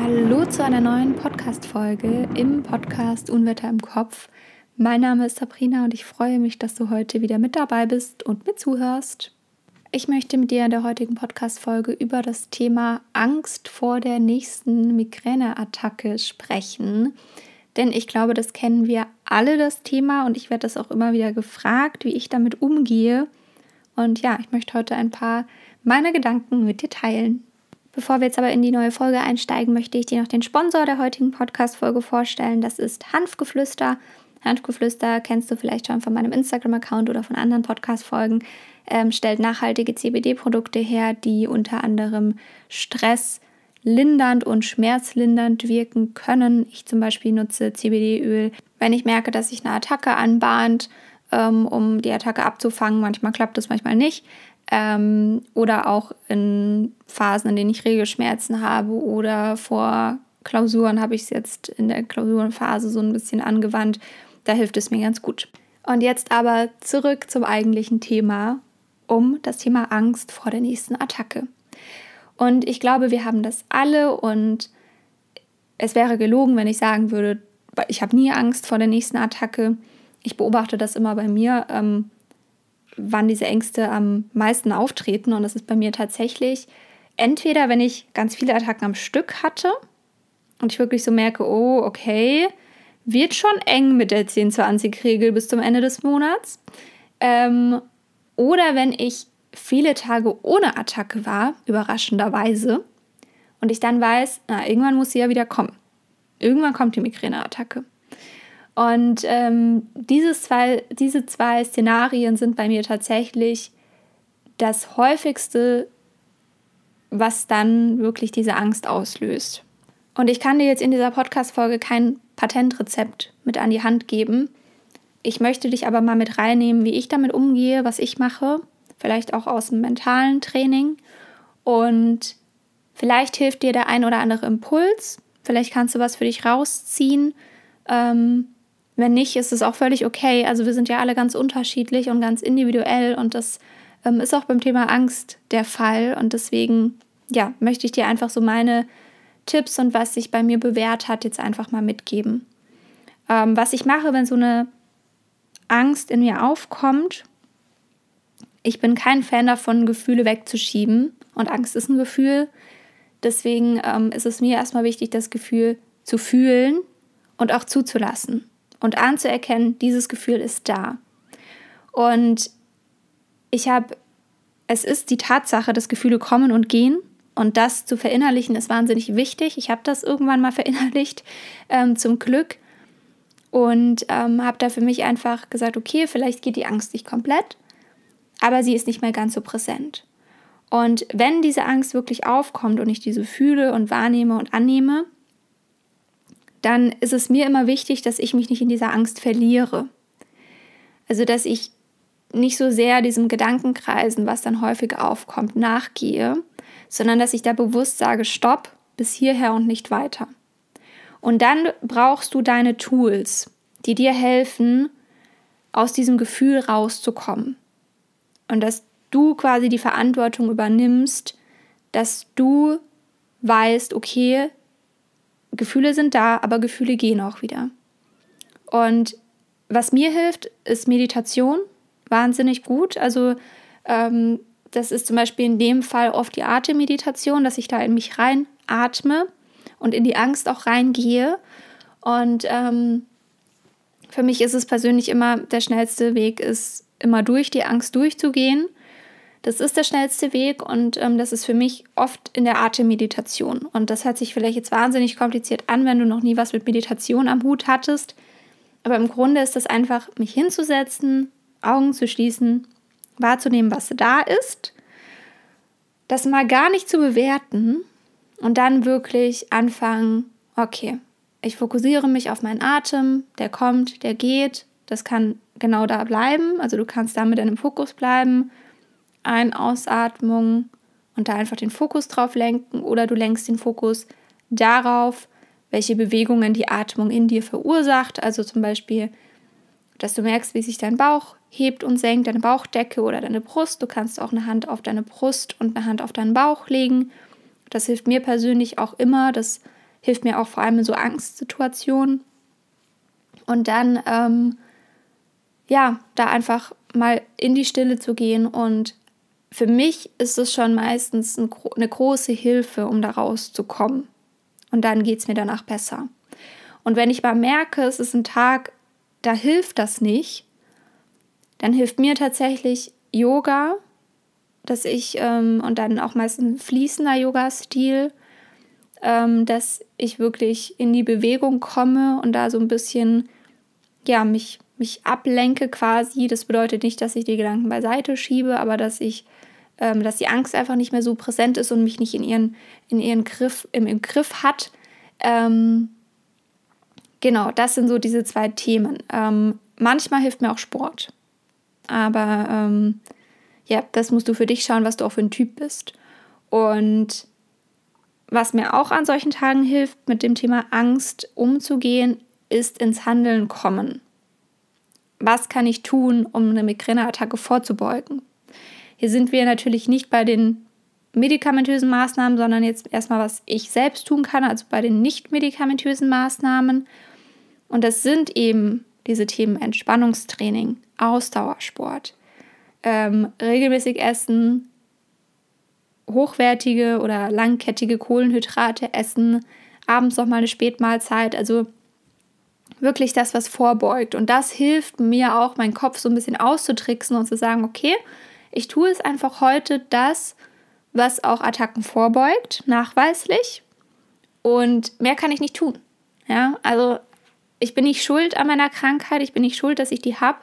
Hallo zu einer neuen Podcast-Folge im Podcast Unwetter im Kopf. Mein Name ist Sabrina und ich freue mich, dass du heute wieder mit dabei bist und mir zuhörst. Ich möchte mit dir in der heutigen Podcast-Folge über das Thema Angst vor der nächsten Migräneattacke sprechen. Denn ich glaube, das kennen wir alle, das Thema, und ich werde das auch immer wieder gefragt, wie ich damit umgehe. Und ja, ich möchte heute ein paar meiner Gedanken mit dir teilen. Bevor wir jetzt aber in die neue Folge einsteigen, möchte ich dir noch den Sponsor der heutigen Podcast-Folge vorstellen. Das ist Hanfgeflüster. Hanfgeflüster kennst du vielleicht schon von meinem Instagram-Account oder von anderen Podcast-Folgen ähm, stellt nachhaltige CBD-Produkte her, die unter anderem Stress lindernd und schmerzlindernd wirken können. Ich zum Beispiel nutze CBD-Öl, wenn ich merke, dass sich eine Attacke anbahnt, ähm, um die Attacke abzufangen. Manchmal klappt das, manchmal nicht. Ähm, oder auch in Phasen, in denen ich Regelschmerzen habe oder vor Klausuren habe ich es jetzt in der Klausurenphase so ein bisschen angewandt. Da hilft es mir ganz gut. Und jetzt aber zurück zum eigentlichen Thema um das Thema Angst vor der nächsten Attacke. Und ich glaube, wir haben das alle und es wäre gelogen, wenn ich sagen würde, ich habe nie Angst vor der nächsten Attacke. Ich beobachte das immer bei mir, ähm, wann diese Ängste am meisten auftreten. Und das ist bei mir tatsächlich entweder, wenn ich ganz viele Attacken am Stück hatte und ich wirklich so merke, oh, okay, wird schon eng mit der 10-20-Regel bis zum Ende des Monats. Ähm, oder wenn ich viele Tage ohne Attacke war, überraschenderweise, und ich dann weiß, na, irgendwann muss sie ja wieder kommen. Irgendwann kommt die Migräneattacke. Und ähm, dieses zwei, diese zwei Szenarien sind bei mir tatsächlich das häufigste, was dann wirklich diese Angst auslöst. Und ich kann dir jetzt in dieser Podcast-Folge kein Patentrezept mit an die Hand geben, ich möchte dich aber mal mit reinnehmen, wie ich damit umgehe, was ich mache, vielleicht auch aus dem mentalen Training. Und vielleicht hilft dir der ein oder andere Impuls. Vielleicht kannst du was für dich rausziehen. Ähm, wenn nicht, ist es auch völlig okay. Also wir sind ja alle ganz unterschiedlich und ganz individuell und das ähm, ist auch beim Thema Angst der Fall. Und deswegen, ja, möchte ich dir einfach so meine Tipps und was sich bei mir bewährt hat, jetzt einfach mal mitgeben. Ähm, was ich mache, wenn so eine Angst in mir aufkommt, ich bin kein Fan davon, Gefühle wegzuschieben. Und Angst ist ein Gefühl. Deswegen ähm, ist es mir erstmal wichtig, das Gefühl zu fühlen und auch zuzulassen und anzuerkennen, dieses Gefühl ist da. Und ich habe, es ist die Tatsache, dass Gefühle kommen und gehen. Und das zu verinnerlichen ist wahnsinnig wichtig. Ich habe das irgendwann mal verinnerlicht, ähm, zum Glück und ähm, habe da für mich einfach gesagt, okay, vielleicht geht die Angst nicht komplett, aber sie ist nicht mehr ganz so präsent. Und wenn diese Angst wirklich aufkommt und ich diese fühle und wahrnehme und annehme, dann ist es mir immer wichtig, dass ich mich nicht in dieser Angst verliere. Also, dass ich nicht so sehr diesem Gedankenkreisen, was dann häufig aufkommt, nachgehe, sondern dass ich da bewusst sage, stopp, bis hierher und nicht weiter. Und dann brauchst du deine Tools, die dir helfen, aus diesem Gefühl rauszukommen. Und dass du quasi die Verantwortung übernimmst, dass du weißt, okay, Gefühle sind da, aber Gefühle gehen auch wieder. Und was mir hilft, ist Meditation. Wahnsinnig gut. Also ähm, das ist zum Beispiel in dem Fall oft die Atemmeditation, dass ich da in mich rein atme und in die Angst auch reingehe. Und ähm, für mich ist es persönlich immer der schnellste Weg, ist immer durch die Angst durchzugehen. Das ist der schnellste Weg und ähm, das ist für mich oft in der Atemmeditation. Und das hört sich vielleicht jetzt wahnsinnig kompliziert an, wenn du noch nie was mit Meditation am Hut hattest. Aber im Grunde ist das einfach, mich hinzusetzen, Augen zu schließen, wahrzunehmen, was da ist, das mal gar nicht zu bewerten, und dann wirklich anfangen, okay, ich fokussiere mich auf meinen Atem, der kommt, der geht, das kann genau da bleiben, also du kannst da mit deinem Fokus bleiben, Ein-, Ausatmung und da einfach den Fokus drauf lenken oder du lenkst den Fokus darauf, welche Bewegungen die Atmung in dir verursacht, also zum Beispiel, dass du merkst, wie sich dein Bauch hebt und senkt, deine Bauchdecke oder deine Brust. Du kannst auch eine Hand auf deine Brust und eine Hand auf deinen Bauch legen das hilft mir persönlich auch immer, das hilft mir auch vor allem in so Angstsituationen. Und dann, ähm, ja, da einfach mal in die Stille zu gehen. Und für mich ist es schon meistens ein, eine große Hilfe, um da rauszukommen. Und dann geht es mir danach besser. Und wenn ich mal merke, es ist ein Tag, da hilft das nicht, dann hilft mir tatsächlich Yoga, dass ich, ähm, und dann auch meistens fließender Yoga-Stil, ähm, dass ich wirklich in die Bewegung komme und da so ein bisschen, ja, mich, mich ablenke quasi. Das bedeutet nicht, dass ich die Gedanken beiseite schiebe, aber dass ich, ähm, dass die Angst einfach nicht mehr so präsent ist und mich nicht in ihren, in ihren Griff, im, im Griff hat. Ähm, genau, das sind so diese zwei Themen. Ähm, manchmal hilft mir auch Sport. Aber ähm, ja, das musst du für dich schauen, was du auch für ein Typ bist. Und was mir auch an solchen Tagen hilft, mit dem Thema Angst umzugehen, ist ins Handeln kommen. Was kann ich tun, um eine Migräneattacke vorzubeugen? Hier sind wir natürlich nicht bei den medikamentösen Maßnahmen, sondern jetzt erstmal, was ich selbst tun kann, also bei den nicht medikamentösen Maßnahmen. Und das sind eben diese Themen Entspannungstraining, Ausdauersport, ähm, regelmäßig essen, hochwertige oder langkettige Kohlenhydrate essen, abends noch mal eine Spätmahlzeit, also wirklich das, was vorbeugt. Und das hilft mir auch, meinen Kopf so ein bisschen auszutricksen und zu sagen, okay, ich tue es einfach heute das, was auch Attacken vorbeugt, nachweislich. Und mehr kann ich nicht tun. Ja, also ich bin nicht schuld an meiner Krankheit, ich bin nicht schuld, dass ich die habe.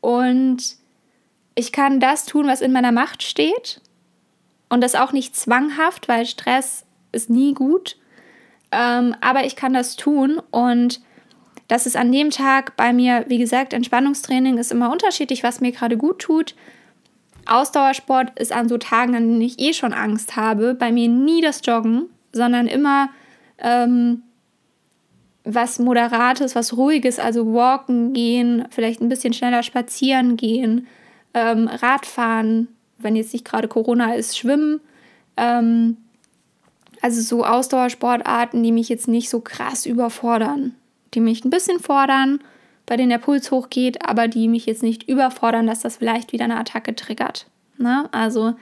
Und ich kann das tun, was in meiner Macht steht. Und das auch nicht zwanghaft, weil Stress ist nie gut. Ähm, aber ich kann das tun und das ist an dem Tag bei mir, wie gesagt, Entspannungstraining ist immer unterschiedlich, was mir gerade gut tut. Ausdauersport ist an so Tagen, an denen ich eh schon Angst habe, bei mir nie das Joggen, sondern immer ähm, was Moderates, was Ruhiges, also walken gehen, vielleicht ein bisschen schneller spazieren gehen, ähm, Radfahren, wenn jetzt nicht gerade Corona ist, schwimmen. Ähm, also so Ausdauersportarten, die mich jetzt nicht so krass überfordern, die mich ein bisschen fordern, bei denen der Puls hochgeht, aber die mich jetzt nicht überfordern, dass das vielleicht wieder eine Attacke triggert. Ne? Also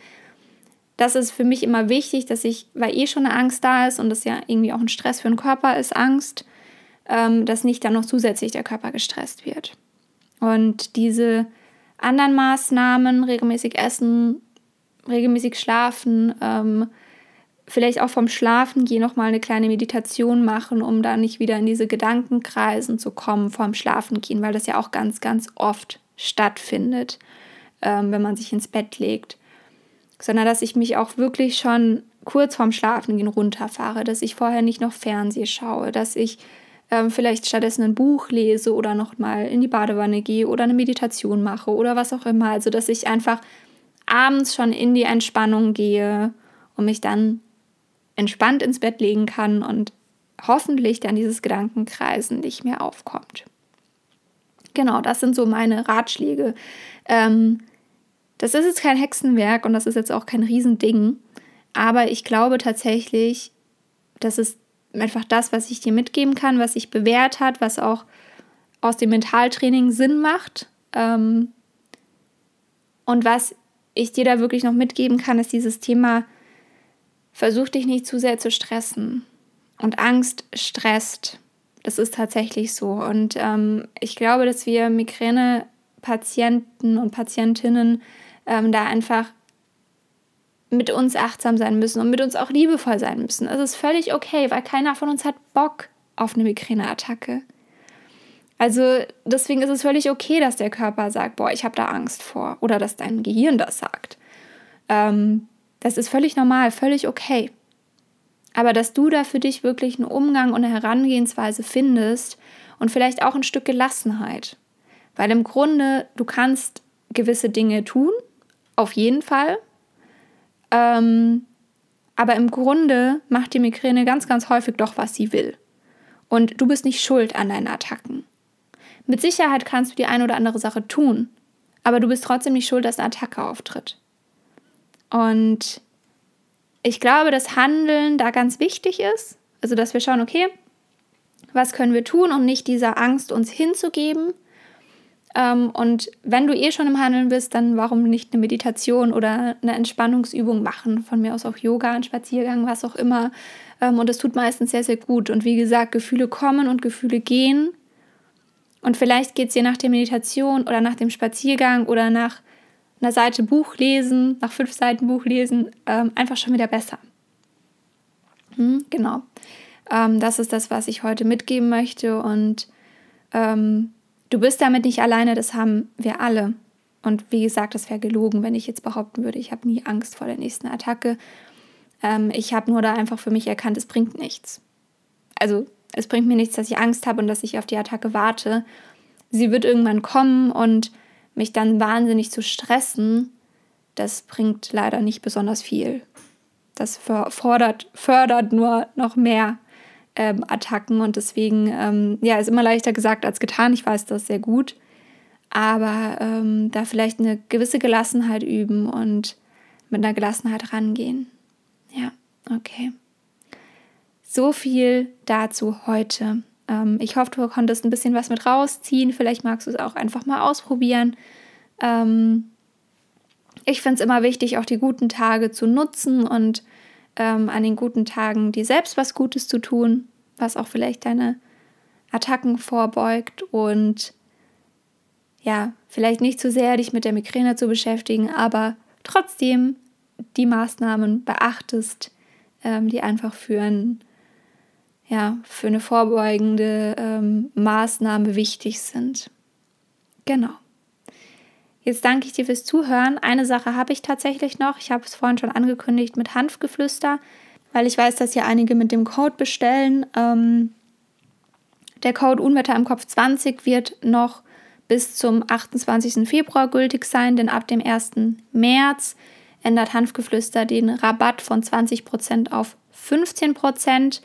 das ist für mich immer wichtig, dass ich, weil eh schon eine Angst da ist und das ja irgendwie auch ein Stress für den Körper ist, Angst, ähm, dass nicht dann noch zusätzlich der Körper gestresst wird. Und diese anderen Maßnahmen, regelmäßig essen, regelmäßig schlafen, ähm, vielleicht auch vom Schlafen gehen nochmal eine kleine Meditation machen, um da nicht wieder in diese Gedankenkreisen zu kommen vorm Schlafen gehen, weil das ja auch ganz, ganz oft stattfindet, ähm, wenn man sich ins Bett legt. Sondern dass ich mich auch wirklich schon kurz vorm Schlafengehen runterfahre, dass ich vorher nicht noch Fernseh schaue, dass ich ähm, vielleicht stattdessen ein Buch lese oder noch mal in die Badewanne gehe oder eine Meditation mache oder was auch immer. Also dass ich einfach abends schon in die Entspannung gehe und mich dann entspannt ins Bett legen kann und hoffentlich dann dieses Gedankenkreisen nicht mehr aufkommt. Genau, das sind so meine Ratschläge. Ähm, das ist jetzt kein Hexenwerk und das ist jetzt auch kein Riesending, aber ich glaube tatsächlich, dass es einfach das, was ich dir mitgeben kann, was sich bewährt hat, was auch aus dem Mentaltraining Sinn macht. Ähm, und was ich dir da wirklich noch mitgeben kann, ist dieses Thema, versuch dich nicht zu sehr zu stressen. Und Angst stresst. Das ist tatsächlich so. Und ähm, ich glaube, dass wir Migräne-Patienten und Patientinnen ähm, da einfach mit uns achtsam sein müssen und mit uns auch liebevoll sein müssen. Es ist völlig okay, weil keiner von uns hat Bock auf eine Migräneattacke. Also deswegen ist es völlig okay, dass der Körper sagt, boah, ich habe da Angst vor oder dass dein Gehirn das sagt. Ähm, das ist völlig normal, völlig okay. Aber dass du da für dich wirklich einen Umgang und eine Herangehensweise findest und vielleicht auch ein Stück Gelassenheit. Weil im Grunde, du kannst gewisse Dinge tun, auf jeden Fall, ähm, aber im Grunde macht die Migräne ganz, ganz häufig doch, was sie will. Und du bist nicht schuld an deinen Attacken. Mit Sicherheit kannst du die eine oder andere Sache tun, aber du bist trotzdem nicht schuld, dass eine Attacke auftritt. Und ich glaube, dass Handeln da ganz wichtig ist, Also, dass wir schauen, okay, was können wir tun, um nicht dieser Angst uns hinzugeben? Ähm, und wenn du eh schon im Handeln bist, dann warum nicht eine Meditation oder eine Entspannungsübung machen? Von mir aus auch Yoga, ein Spaziergang, was auch immer. Ähm, und es tut meistens sehr, sehr gut. Und wie gesagt, Gefühle kommen und Gefühle gehen. Und vielleicht geht es dir nach der Meditation oder nach dem Spaziergang oder nach einer Seite Buch lesen, nach fünf Seiten Buch lesen, ähm, einfach schon wieder besser. Hm, genau. Ähm, das ist das, was ich heute mitgeben möchte. Und ähm, du bist damit nicht alleine, das haben wir alle. Und wie gesagt, das wäre gelogen, wenn ich jetzt behaupten würde, ich habe nie Angst vor der nächsten Attacke. Ähm, ich habe nur da einfach für mich erkannt, es bringt nichts. Also es bringt mir nichts, dass ich Angst habe und dass ich auf die Attacke warte. Sie wird irgendwann kommen und mich dann wahnsinnig zu stressen, das bringt leider nicht besonders viel. Das fördert, fördert nur noch mehr ähm, Attacken und deswegen, ähm, ja, ist immer leichter gesagt als getan. Ich weiß das sehr gut. Aber ähm, da vielleicht eine gewisse Gelassenheit üben und mit einer Gelassenheit rangehen. Ja, okay. So viel dazu heute. Ähm, ich hoffe, du konntest ein bisschen was mit rausziehen. Vielleicht magst du es auch einfach mal ausprobieren. Ähm, ich finde es immer wichtig, auch die guten Tage zu nutzen und ähm, an den guten Tagen dir selbst was Gutes zu tun, was auch vielleicht deine Attacken vorbeugt und ja, vielleicht nicht zu sehr dich mit der Migräne zu beschäftigen, aber trotzdem die Maßnahmen beachtest, ähm, die einfach für, ein, ja, für eine vorbeugende ähm, Maßnahme wichtig sind. Genau. Jetzt danke ich dir fürs Zuhören. Eine Sache habe ich tatsächlich noch. Ich habe es vorhin schon angekündigt mit Hanfgeflüster, weil ich weiß, dass hier einige mit dem Code bestellen. Ähm, der Code Unwetter im Kopf 20 wird noch bis zum 28. Februar gültig sein, denn ab dem 1. März ändert Hanfgeflüster den Rabatt von 20% auf 15%.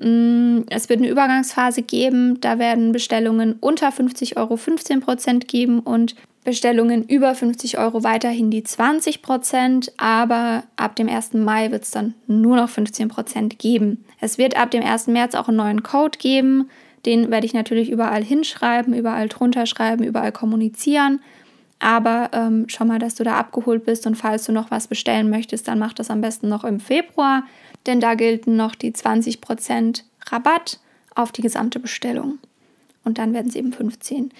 Mm, es wird eine Übergangsphase geben, da werden Bestellungen unter 50 Euro 15% geben und Bestellungen über 50 Euro weiterhin die 20 Prozent, aber ab dem 1. Mai wird es dann nur noch 15 Prozent geben. Es wird ab dem 1. März auch einen neuen Code geben. Den werde ich natürlich überall hinschreiben, überall drunter schreiben, überall kommunizieren. Aber ähm, schau mal, dass du da abgeholt bist und falls du noch was bestellen möchtest, dann mach das am besten noch im Februar, denn da gelten noch die 20% Rabatt auf die gesamte Bestellung. Und dann werden es eben 15.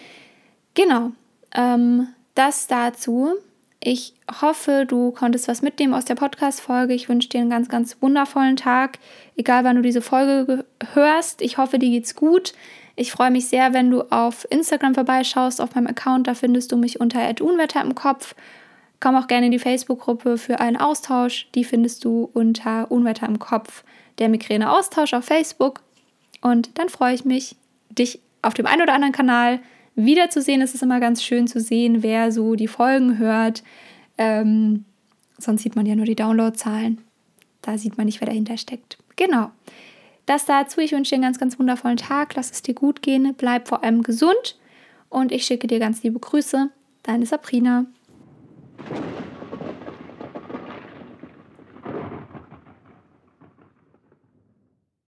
Genau, ähm, das dazu. Ich hoffe, du konntest was mitnehmen aus der Podcast-Folge. Ich wünsche dir einen ganz, ganz wundervollen Tag, egal wann du diese Folge hörst. Ich hoffe, dir geht's gut. Ich freue mich sehr, wenn du auf Instagram vorbeischaust, auf meinem Account. Da findest du mich unter Unwetter im Kopf. Komm auch gerne in die Facebook-Gruppe für einen Austausch. Die findest du unter Unwetter im Kopf, der Migräne-Austausch auf Facebook. Und dann freue ich mich, dich auf dem einen oder anderen Kanal wiederzusehen. Es ist immer ganz schön zu sehen, wer so die Folgen hört. Ähm, sonst sieht man ja nur die Downloadzahlen. Da sieht man nicht, wer dahinter steckt. Genau. Das dazu. Ich wünsche dir einen ganz, ganz wundervollen Tag. Lass es dir gut gehen. Bleib vor allem gesund. Und ich schicke dir ganz liebe Grüße. Deine Sabrina.